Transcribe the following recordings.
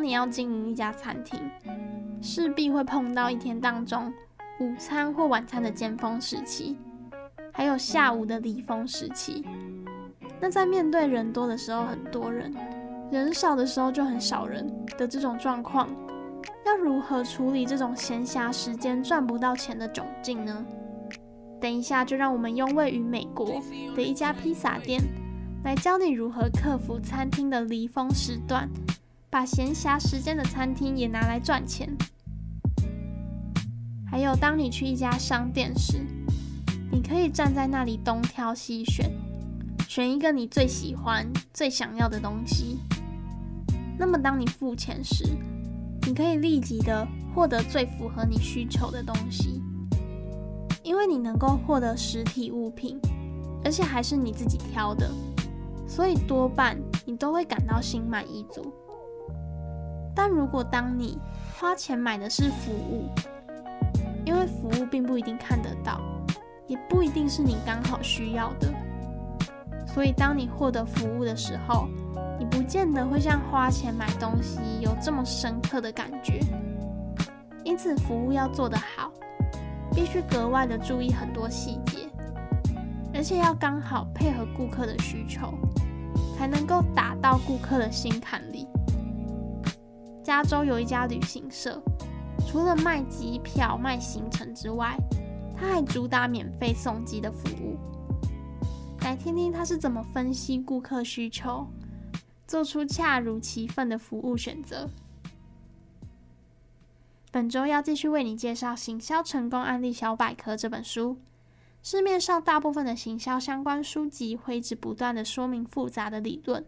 当你要经营一家餐厅，势必会碰到一天当中午餐或晚餐的尖峰时期，还有下午的离峰时期。那在面对人多的时候，很多人；人少的时候就很少人的这种状况，要如何处理这种闲暇时间赚不到钱的窘境呢？等一下，就让我们用位于美国的一家披萨店来教你如何克服餐厅的离峰时段，把闲暇时间的餐厅也拿来赚钱。还有，当你去一家商店时，你可以站在那里东挑西选，选一个你最喜欢、最想要的东西。那么，当你付钱时，你可以立即的获得最符合你需求的东西。因为你能够获得实体物品，而且还是你自己挑的，所以多半你都会感到心满意足。但如果当你花钱买的是服务，因为服务并不一定看得到，也不一定是你刚好需要的，所以当你获得服务的时候，你不见得会像花钱买东西有这么深刻的感觉。因此，服务要做得好。必须格外的注意很多细节，而且要刚好配合顾客的需求，才能够打到顾客的心坎里。加州有一家旅行社，除了卖机票、卖行程之外，他还主打免费送机的服务。来听听他是怎么分析顾客需求，做出恰如其分的服务选择。本周要继续为你介绍《行销成功案例小百科》这本书。市面上大部分的行销相关书籍会一直不断的说明复杂的理论，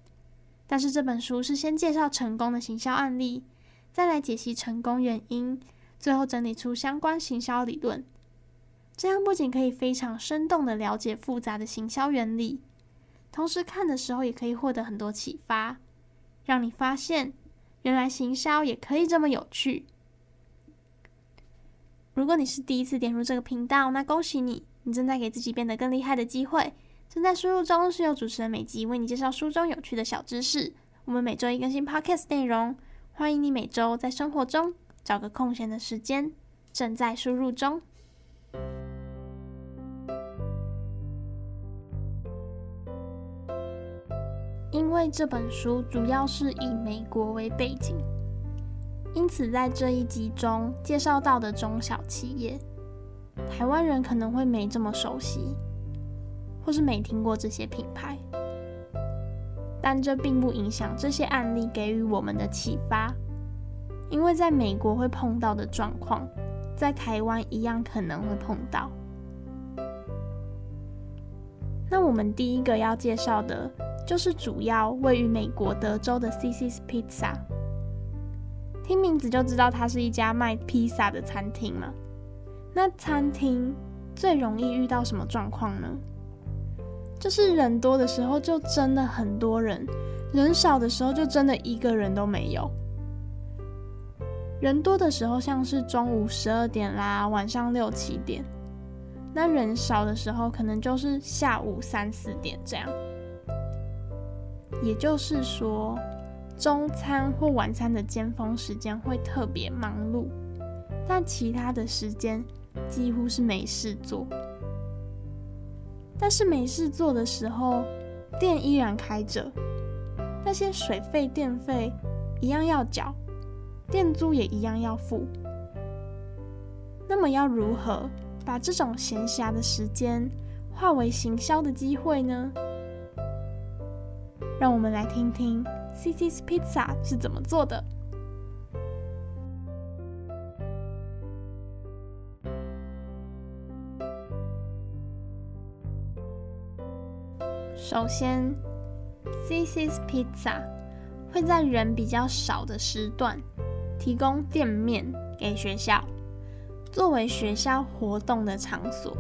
但是这本书是先介绍成功的行销案例，再来解析成功原因，最后整理出相关行销理论。这样不仅可以非常生动的了解复杂的行销原理，同时看的时候也可以获得很多启发，让你发现原来行销也可以这么有趣。如果你是第一次点入这个频道，那恭喜你，你正在给自己变得更厉害的机会。正在输入中是由主持人美吉为你介绍书中有趣的小知识。我们每周一更新 Podcast 内容，欢迎你每周在生活中找个空闲的时间。正在输入中。因为这本书主要是以美国为背景。因此，在这一集中介绍到的中小企业，台湾人可能会没这么熟悉，或是没听过这些品牌。但这并不影响这些案例给予我们的启发，因为在美国会碰到的状况，在台湾一样可能会碰到。那我们第一个要介绍的，就是主要位于美国德州的 CC's Pizza，。听名字就知道它是一家卖披萨的餐厅嘛。那餐厅最容易遇到什么状况呢？就是人多的时候就真的很多人，人少的时候就真的一个人都没有。人多的时候像是中午十二点啦，晚上六七点。那人少的时候可能就是下午三四点这样。也就是说。中餐或晚餐的尖峰时间会特别忙碌，但其他的时间几乎是没事做。但是没事做的时候，店依然开着，那些水费、电费一样要缴，店租也一样要付。那么要如何把这种闲暇的时间化为行销的机会呢？让我们来听听。Cicis Pizza 是怎么做的？首先，C C S Pizza 会在人比较少的时段提供店面给学校，作为学校活动的场所。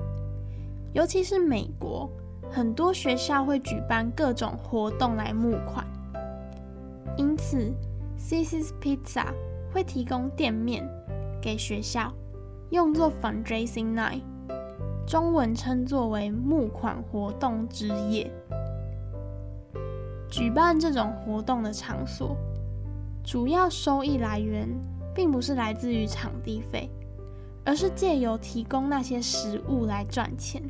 尤其是美国，很多学校会举办各种活动来募款。因此 C C S Pizza 会提供店面给学校，用作 fundraising night，中文称作为募款活动之夜。举办这种活动的场所，主要收益来源并不是来自于场地费，而是借由提供那些食物来赚钱。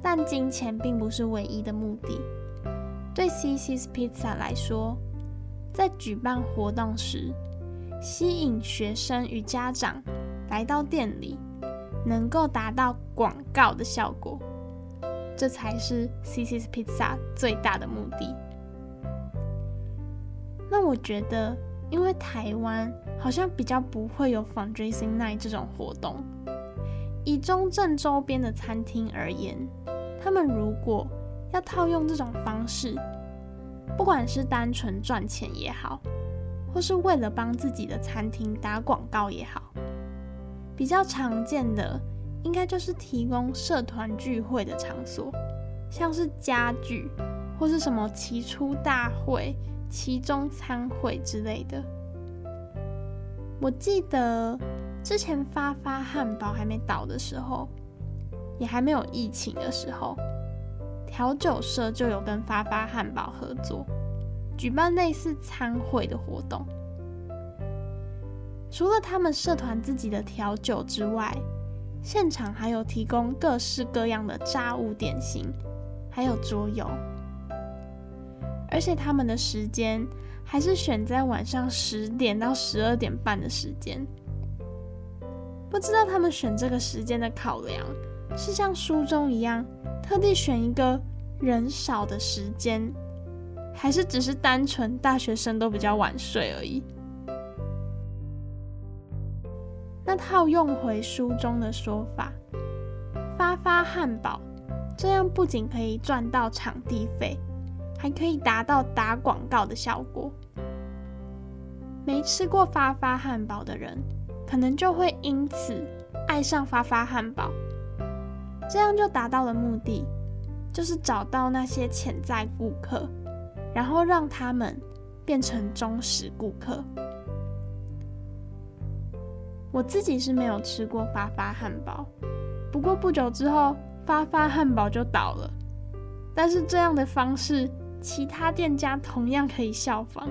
但金钱并不是唯一的目的。对 Cicis Pizza 来说，在举办活动时，吸引学生与家长来到店里，能够达到广告的效果，这才是 CC's Pizza 最大的目的。那我觉得，因为台湾好像比较不会有 Fundraising Night 这种活动，以中正周边的餐厅而言，他们如果要套用这种方式，不管是单纯赚钱也好，或是为了帮自己的餐厅打广告也好，比较常见的应该就是提供社团聚会的场所，像是家聚或是什么期初大会、期中餐会之类的。我记得之前发发汉堡还没倒的时候，也还没有疫情的时候。调酒社就有跟发发汉堡合作，举办类似餐会的活动。除了他们社团自己的调酒之外，现场还有提供各式各样的炸物点心，还有桌游。而且他们的时间还是选在晚上十点到十二点半的时间。不知道他们选这个时间的考量，是像书中一样，特地选一个人少的时间，还是只是单纯大学生都比较晚睡而已？那套用回书中的说法，发发汉堡这样不仅可以赚到场地费，还可以达到打广告的效果。没吃过发发汉堡的人，可能就会因此爱上发发汉堡。这样就达到了目的，就是找到那些潜在顾客，然后让他们变成忠实顾客。我自己是没有吃过发发汉堡，不过不久之后发发汉堡就倒了。但是这样的方式，其他店家同样可以效仿。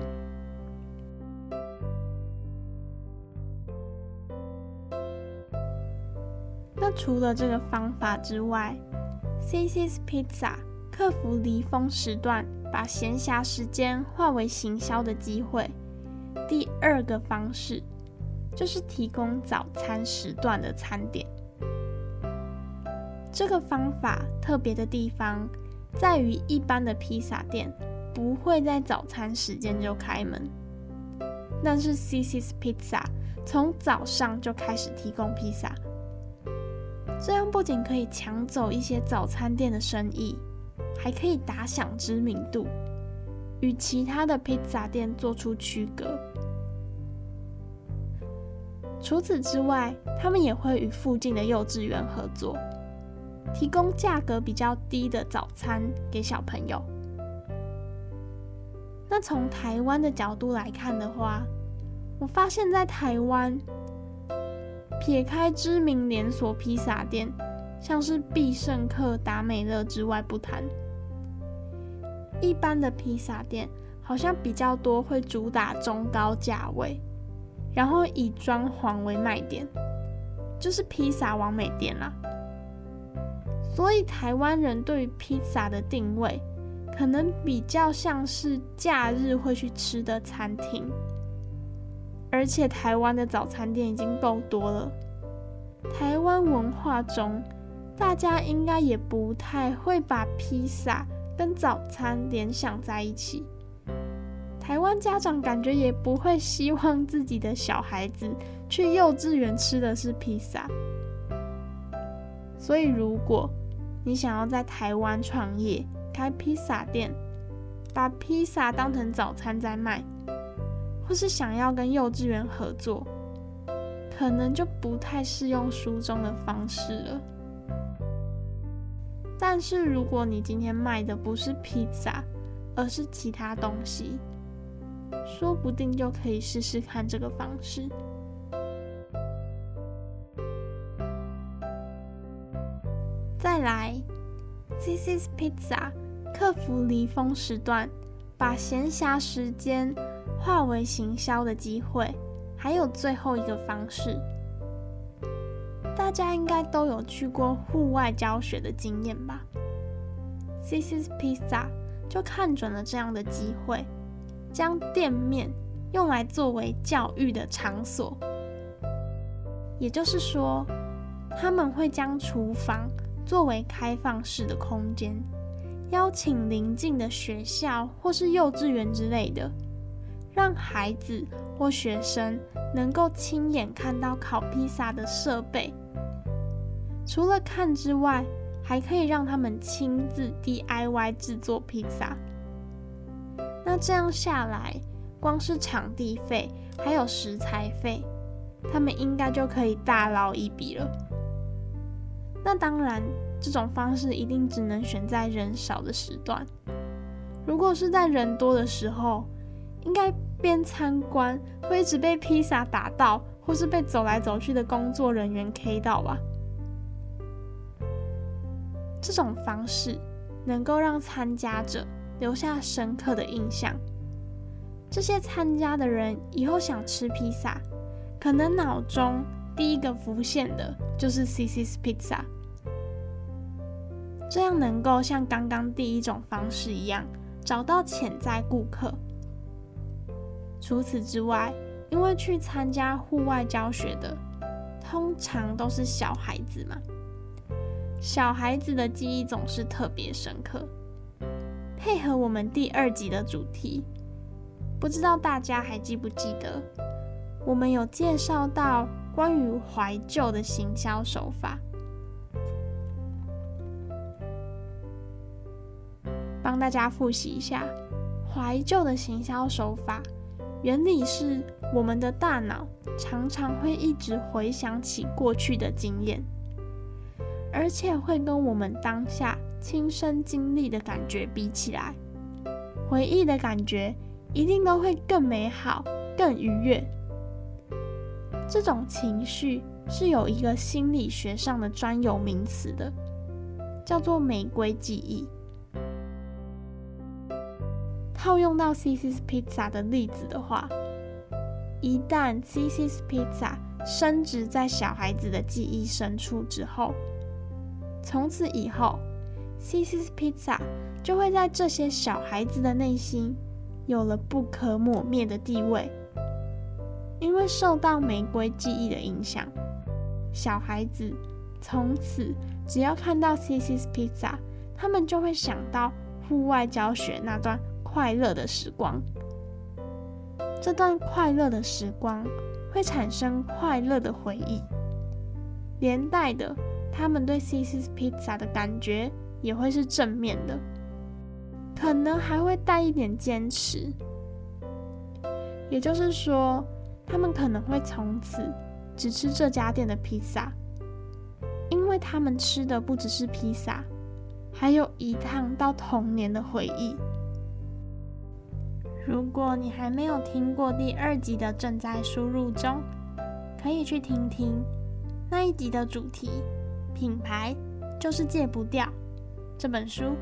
那除了这个方法之外，Cicis Pizza 克服离峰时段，把闲暇时间化为行销的机会。第二个方式就是提供早餐时段的餐点。这个方法特别的地方在于，一般的披萨店不会在早餐时间就开门，但是 Cicis Pizza 从早上就开始提供披萨。这样不仅可以抢走一些早餐店的生意，还可以打响知名度，与其他的披萨店做出区隔。除此之外，他们也会与附近的幼稚园合作，提供价格比较低的早餐给小朋友。那从台湾的角度来看的话，我发现在台湾。撇开知名连锁披萨店，像是必胜客、达美乐之外不谈，一般的披萨店好像比较多会主打中高价位，然后以装潢为卖点，就是披萨网美店啦。所以台湾人对于披萨的定位，可能比较像是假日会去吃的餐厅。而且台湾的早餐店已经够多了，台湾文化中，大家应该也不太会把披萨跟早餐联想在一起。台湾家长感觉也不会希望自己的小孩子去幼稚园吃的是披萨。所以，如果你想要在台湾创业开披萨店，把披萨当成早餐在卖。或是想要跟幼稚园合作，可能就不太适用书中的方式了。但是如果你今天卖的不是披萨，而是其他东西，说不定就可以试试看这个方式。再来，Cicis Pizza 克服离峰时段，把闲暇时间化为行销的机会，还有最后一个方式。大家应该都有去过户外教学的经验吧？Cicis Pizza 就看准了这样的机会，将店面用来作为教育的场所。也就是说，他们会将厨房作为开放式的空间，邀请邻近的学校或是幼稚园之类的，让孩子或学生能够亲眼看到烤披萨的设备。除了看之外，还可以让他们亲自 DIY 制作披萨。那这样下来，光是场地费还有食材费，他们应该就可以大捞一笔了。那当然，这种方式一定只能选在人少的时段。如果是在人多的时候，应该边参观会一直被披萨打到，或是被走来走去的工作人员 K 到吧。这种方式能够让参加者留下深刻的印象。这些参加的人以后想吃披萨，可能脑中第一个浮现的就是 CC's Pizza。这样能够像刚刚第一种方式一样，找到潜在顾客。除此之外，因为去参加户外教学的，通常都是小孩子嘛。小孩子的记忆总是特别深刻，配合我们第二集的主题，不知道大家还记不记得，我们有介绍到关于怀旧的行销手法，帮大家复习一下，怀旧的行销手法原理是，我们的大脑常常会一直回想起过去的经验。而且会跟我们当下亲身经历的感觉比起来，回忆的感觉一定都会更美好、更愉悦。这种情绪是有一个心理学上的专有名词的，叫做玫瑰记忆。套用到 Cicis Pizza 的例子的话，一旦 Cicis Pizza 深植在小孩子的记忆深处之后，从此以后，Cicis Pizza 就会在这些小孩子的内心有了不可磨灭的地位。因为受到玫瑰记忆的影响，小孩子从此只要看到 Cicis Pizza，他们就会想到户外教学那段快乐的时光。这段快乐的时光会产生快乐的回忆，连带的。他们对 Cicis Pizza 的感觉也会是正面的，可能还会带一点坚持。也就是说，他们可能会从此只吃这家店的披萨，因为他们吃的不只是披萨，还有一趟到童年的回忆。如果你还没有听过第二集的正在输入中，可以去听听那一集的主题。品牌就是戒不掉。这本书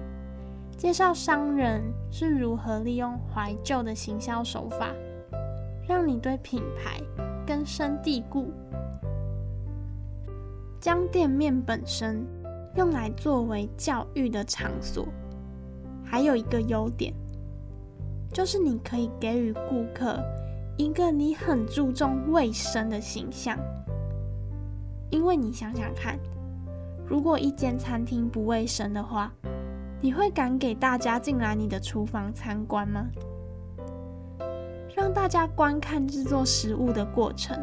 介绍商人是如何利用怀旧的行销手法，让你对品牌根深蒂固。将店面本身用来作为教育的场所，还有一个优点，就是你可以给予顾客一个你很注重卫生的形象。因为你想想看。如果一间餐厅不卫生的话，你会敢给大家进来你的厨房参观吗？让大家观看制作食物的过程，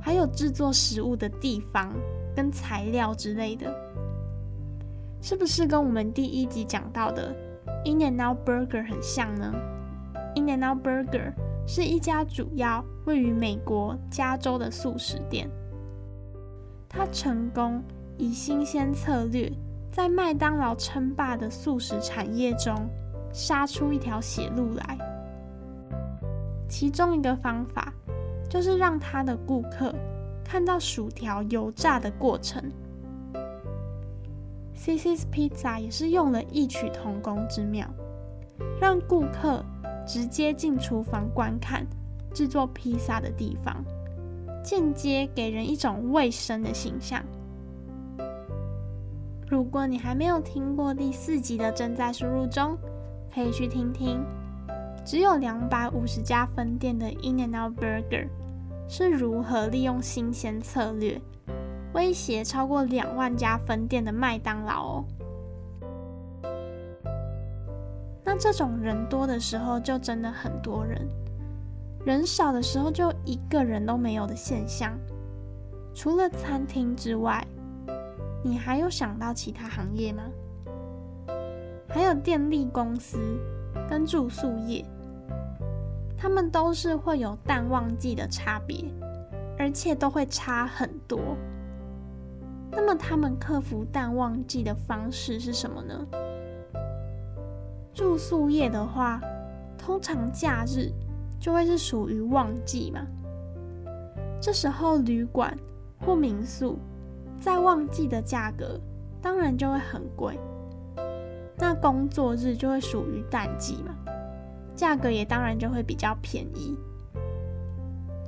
还有制作食物的地方跟材料之类的，是不是跟我们第一集讲到的 In-N-Out Burger 很像呢？In-N-Out Burger 是一家主要位于美国加州的素食店，它成功。以新鲜策略，在麦当劳称霸的素食产业中杀出一条血路来。其中一个方法，就是让他的顾客看到薯条油炸的过程。C C S Pizza 也是用了异曲同工之妙，让顾客直接进厨房观看制作披萨的地方，间接给人一种卫生的形象。如果你还没有听过第四集的正在输入中，可以去听听。只有两百五十家分店的 In-N-Out Burger 是如何利用新鲜策略威胁超过两万家分店的麦当劳哦。那这种人多的时候就真的很多人，人少的时候就一个人都没有的现象。除了餐厅之外，你还有想到其他行业吗？还有电力公司跟住宿业，他们都是会有淡旺季的差别，而且都会差很多。那么他们克服淡旺季的方式是什么呢？住宿业的话，通常假日就会是属于旺季嘛，这时候旅馆或民宿在旺季的价格当然就会很贵。那工作日就会属于淡季嘛，价格也当然就会比较便宜。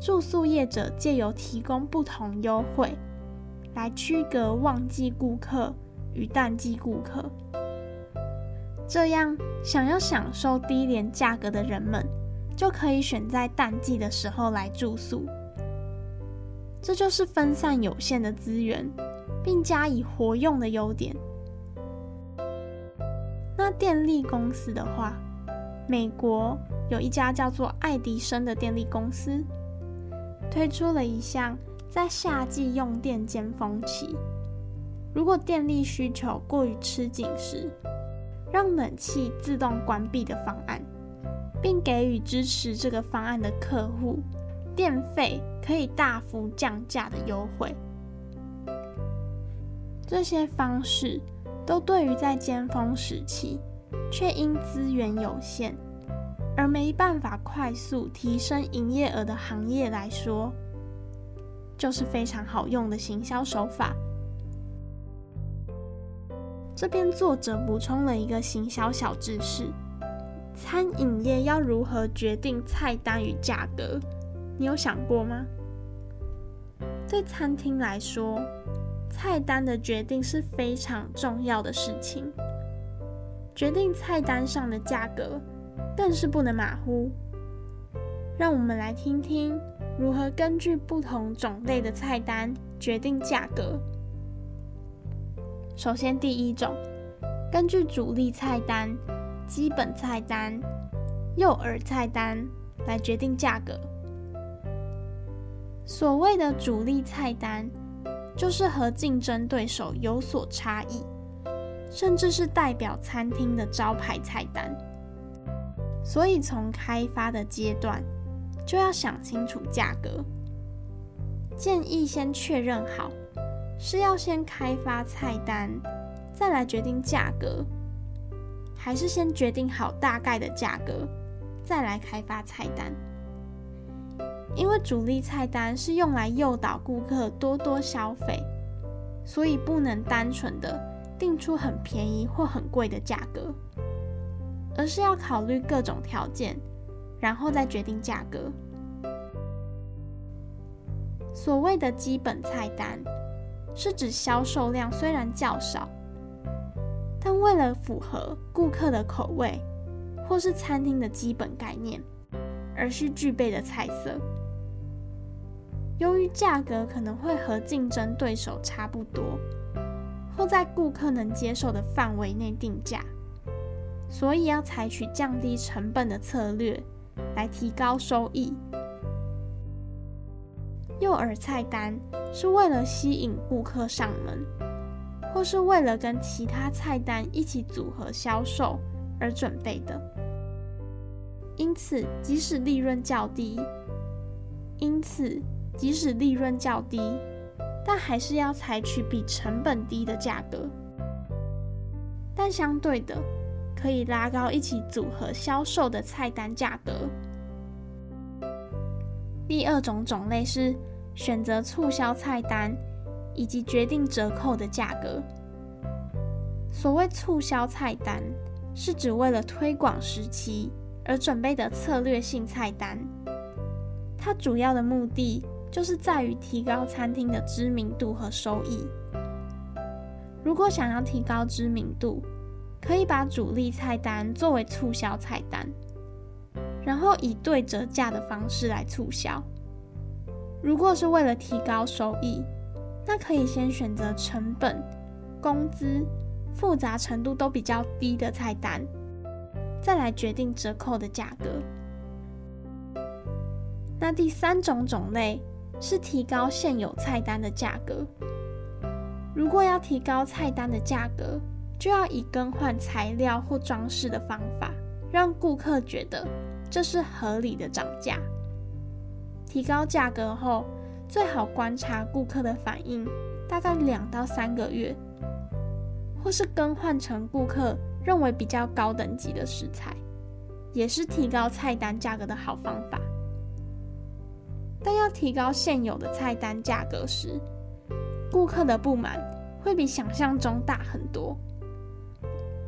住宿业者借由提供不同优惠，来区隔旺季顾客与淡季顾客。这样，想要享受低廉价格的人们，就可以选在淡季的时候来住宿。这就是分散有限的资源，并加以活用的优点。那电力公司的话，美国有一家叫做爱迪生的电力公司，推出了一项在夏季用电尖峰期，如果电力需求过于吃紧时，让冷气自动关闭的方案，并给予支持这个方案的客户电费可以大幅降价的优惠。这些方式。都对于在尖峰时期却因资源有限而没办法快速提升营业额的行业来说，就是非常好用的行销手法。这边作者补充了一个行销小知识：餐饮业要如何决定菜单与价格？你有想过吗？对餐厅来说，菜单的决定是非常重要的事情，决定菜单上的价格更是不能马虎。让我们来听听如何根据不同种类的菜单决定价格。首先，第一种，根据主力菜单、基本菜单、幼儿菜单来决定价格。所谓的主力菜单，就是和竞争对手有所差异，甚至是代表餐厅的招牌菜单。所以从开发的阶段就要想清楚价格。建议先确认好，是要先开发菜单，再来决定价格，还是先决定好大概的价格，再来开发菜单。因为主力菜单是用来诱导顾客多多消费，所以不能单纯的定出很便宜或很贵的价格，而是要考虑各种条件，然后再决定价格。所谓的基本菜单，是指销售量虽然较少，但为了符合顾客的口味或是餐厅的基本概念，而需具备的菜色。由于价格可能会和竞争对手差不多，或在顾客能接受的范围内定价，所以要采取降低成本的策略来提高收益。诱饵菜单是为了吸引顾客上门，或是为了跟其他菜单一起组合销售而准备的，因此即使利润较低，因此。即使利润较低，但还是要采取比成本低的价格。但相对的，可以拉高一起组合销售的菜单价格。第二种种类是选择促销菜单，以及决定折扣的价格。所谓促销菜单，是指为了推广时期而准备的策略性菜单。它主要的目的就是在于提高餐厅的知名度和收益。如果想要提高知名度，可以把主力菜单作为促销菜单，然后以对折价的方式来促销。如果是为了提高收益，那可以先选择成本、工资、复杂程度都比较低的菜单，再来决定折扣的价格。那第三种种类是提高现有菜单的价格。如果要提高菜单的价格，就要以更换材料或装饰的方法，让顾客觉得这是合理的涨价。提高价格后，最好观察顾客的反应，大概两到三个月，或是更换成顾客认为比较高等级的食材，也是提高菜单价格的好方法。但要提高现有的菜单价格时，顾客的不满会比想象中大很多，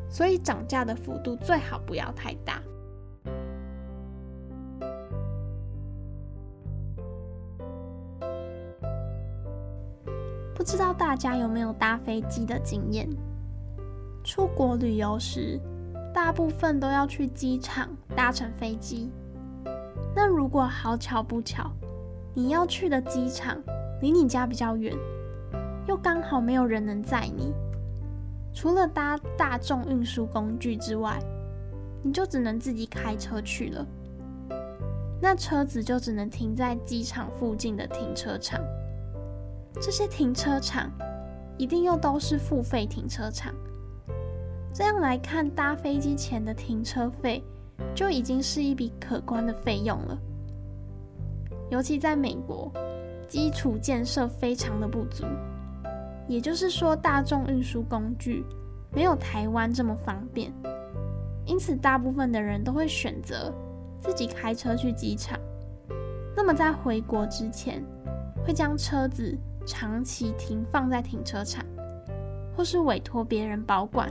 所以涨价的幅度最好不要太大。不知道大家有没有搭飞机的经验？出国旅游时，大部分都要去机场搭乘飞机。那如果好巧不巧，你要去的机场离你家比较远，又刚好没有人能载你，除了搭大众运输工具之外，你就只能自己开车去了。那车子就只能停在机场附近的停车场。这些停车场一定又都是付费停车场，这样来看，搭飞机前的停车费就已经是一笔可观的费用了。尤其在美国，基础建设非常的不足，也就是说，大众运输工具没有台湾这么方便，因此大部分的人都会选择自己开车去机场。那么在回国之前，会将车子长期停放在停车场，或是委托别人保管。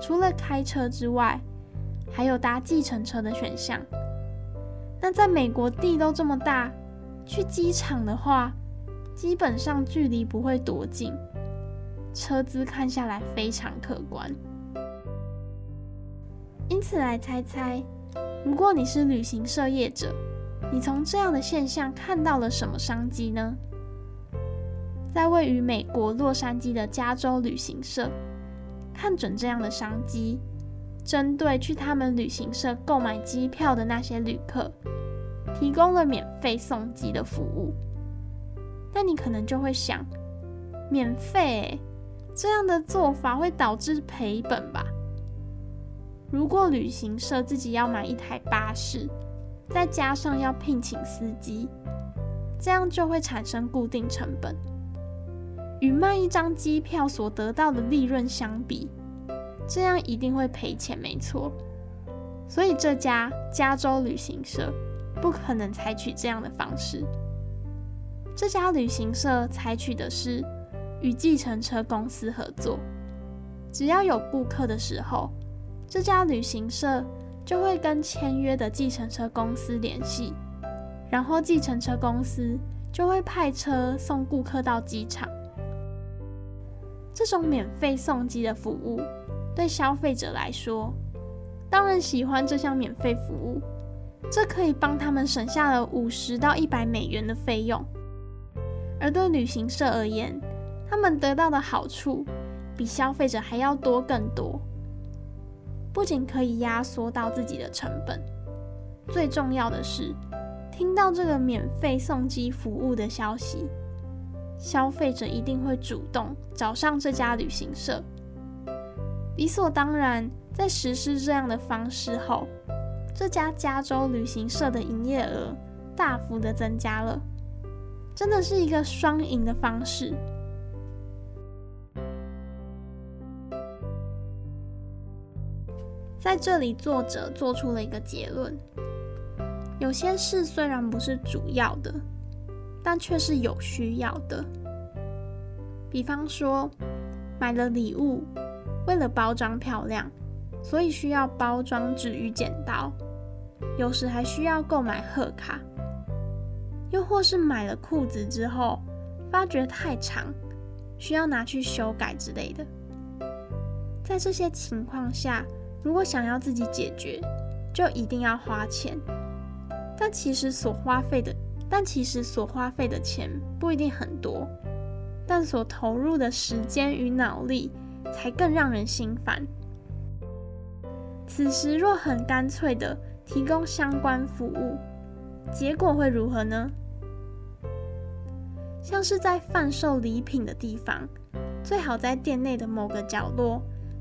除了开车之外，还有搭计程车的选项。那在美国地都这么大，去机场的话，基本上距离不会多近，车资看下来非常可观。因此来猜猜，如果你是旅行社业者，你从这样的现象看到了什么商机呢？在位于美国洛杉矶的加州旅行社，看准这样的商机，针对去他们旅行社购买机票的那些旅客，提供了免费送机的服务。那你可能就会想，免费，这样的做法会导致赔本吧？如果旅行社自己要买一台巴士，再加上要聘请司机，这样就会产生固定成本。与卖一张机票所得到的利润相比，这样一定会赔钱，没错。所以这家加州旅行社不可能采取这样的方式。这家旅行社采取的是与计程车公司合作，只要有顾客的时候，这家旅行社就会跟签约的计程车公司联系，然后计程车公司就会派车送顾客到机场。这种免费送机的服务，对消费者来说，当然喜欢这项免费服务，这可以帮他们省下了五十到一百美元的费用。而对旅行社而言，他们得到的好处比消费者还要多更多。不仅可以压缩到自己的成本，最重要的是，听到这个免费送机服务的消息。消费者一定会主动找上这家旅行社，理所当然，在实施这样的方式后，这家加州旅行社的营业额大幅的增加了，真的是一个双赢的方式。在这里，作者做出了一个结论：有些事虽然不是主要的。但却是有需要的，比方说买了礼物，为了包装漂亮，所以需要包装纸与剪刀，有时还需要购买贺卡，又或是买了裤子之后发觉太长，需要拿去修改之类的。在这些情况下，如果想要自己解决，就一定要花钱。但其实所花费的，但其实所花费的钱不一定很多，但所投入的时间与脑力才更让人心烦。此时若很干脆的提供相关服务，结果会如何呢？像是在贩售礼品的地方，最好在店内的某个角落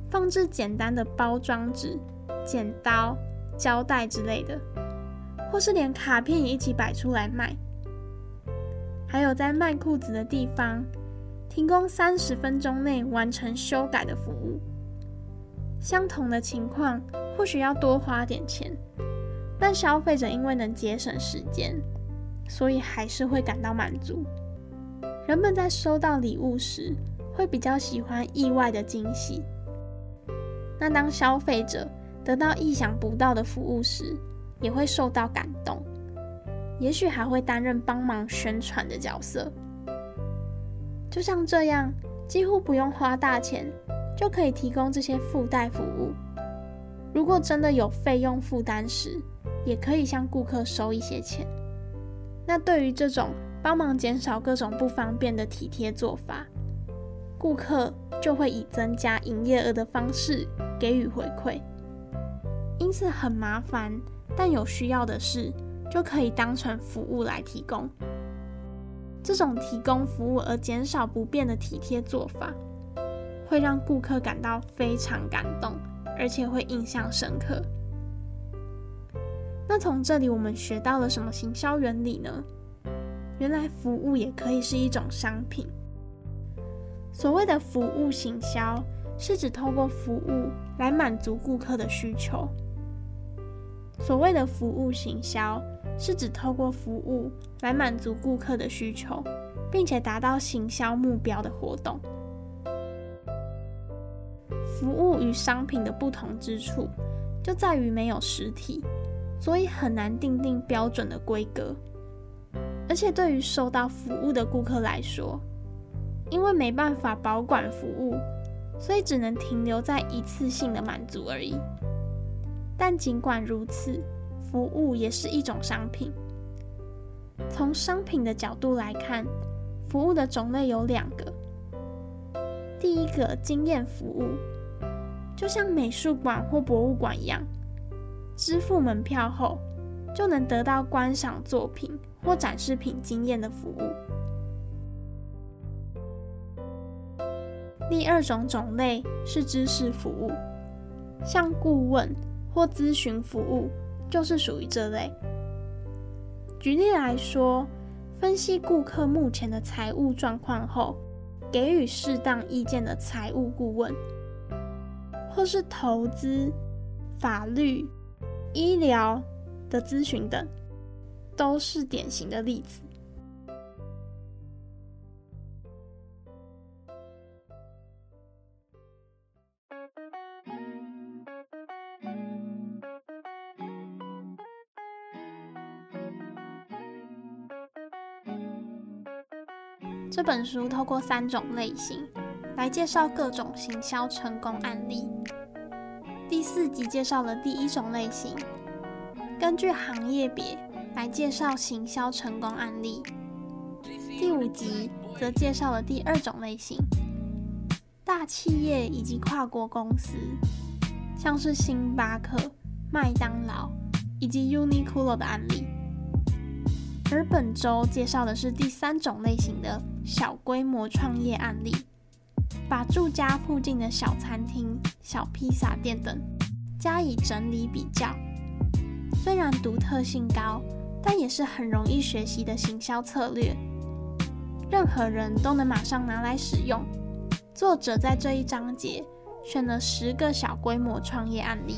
放置简单的包装纸、剪刀、胶带之类的。或是连卡片也一起摆出来卖，还有在卖裤子的地方，提供三十分钟内完成修改的服务。相同的情况，或许要多花点钱，但消费者因为能节省时间，所以还是会感到满足。人们在收到礼物时，会比较喜欢意外的惊喜。那当消费者得到意想不到的服务时，也会受到感动，也许还会担任帮忙宣传的角色。就像这样，几乎不用花大钱就可以提供这些附带服务。如果真的有费用负担时，也可以向顾客收一些钱。那对于这种帮忙减少各种不方便的体贴做法，顾客就会以增加营业额的方式给予回馈。因此很麻烦。但有需要的事，就可以当成服务来提供。这种提供服务而减少不便的体贴做法，会让顾客感到非常感动，而且会印象深刻。那从这里我们学到了什么行销原理呢？原来服务也可以是一种商品。所谓的服务行销，是指透过服务来满足顾客的需求。所谓的服务行销，是指透过服务来满足顾客的需求，并且达到行销目标的活动。服务与商品的不同之处，就在于没有实体，所以很难定定标准的规格。而且对于受到服务的顾客来说，因为没办法保管服务，所以只能停留在一次性的满足而已。但尽管如此，服务也是一种商品。从商品的角度来看，服务的种类有两个。第一个，经验服务，就像美术馆或博物馆一样，支付门票后就能得到观赏作品或展示品经验的服务。第二种种类是知识服务，像顾问。或咨询服务就是属于这类。举例来说，分析顾客目前的财务状况后，给予适当意见的财务顾问，或是投资、法律、医疗的咨询等，都是典型的例子。本书透过三种类型来介绍各种行销成功案例。第四集介绍了第一种类型，根据行业别来介绍行销成功案例。第五集则介绍了第二种类型，大企业以及跨国公司，像是星巴克、麦当劳以及 Uniqlo 的案例。而本周介绍的是第三种类型的。小规模创业案例，把住家附近的小餐厅、小披萨店等加以整理比较，虽然独特性高，但也是很容易学习的行销策略，任何人都能马上拿来使用。作者在这一章节选了十个小规模创业案例，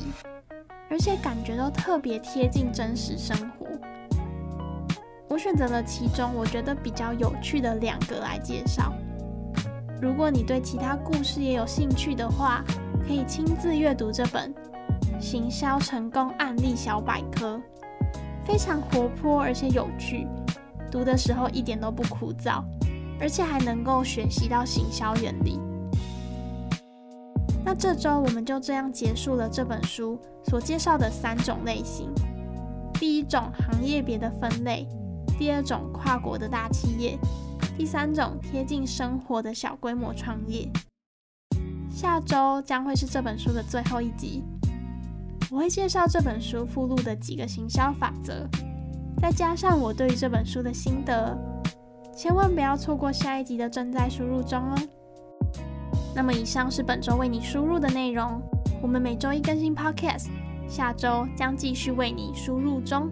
而且感觉都特别贴近真实生活。我选择了其中我觉得比较有趣的两个来介绍。如果你对其他故事也有兴趣的话，可以亲自阅读这本《行销成功案例小百科，非常活泼而且有趣，读的时候一点都不枯燥，而且还能够学习到行销原理。那这周我们就这样结束了这本书所介绍的三种类型：第一种行业别的分类，第二种跨国的大企业，第三种贴近生活的小规模创业。下周将会是这本书的最后一集。我会介绍这本书附录的几个行销法则，再加上我对于这本书的心得，千万不要错过下一集的正在输入中哦。那么以上是本周为你输入的内容，我们每周一更新 Podcast，下周将继续为你输入中。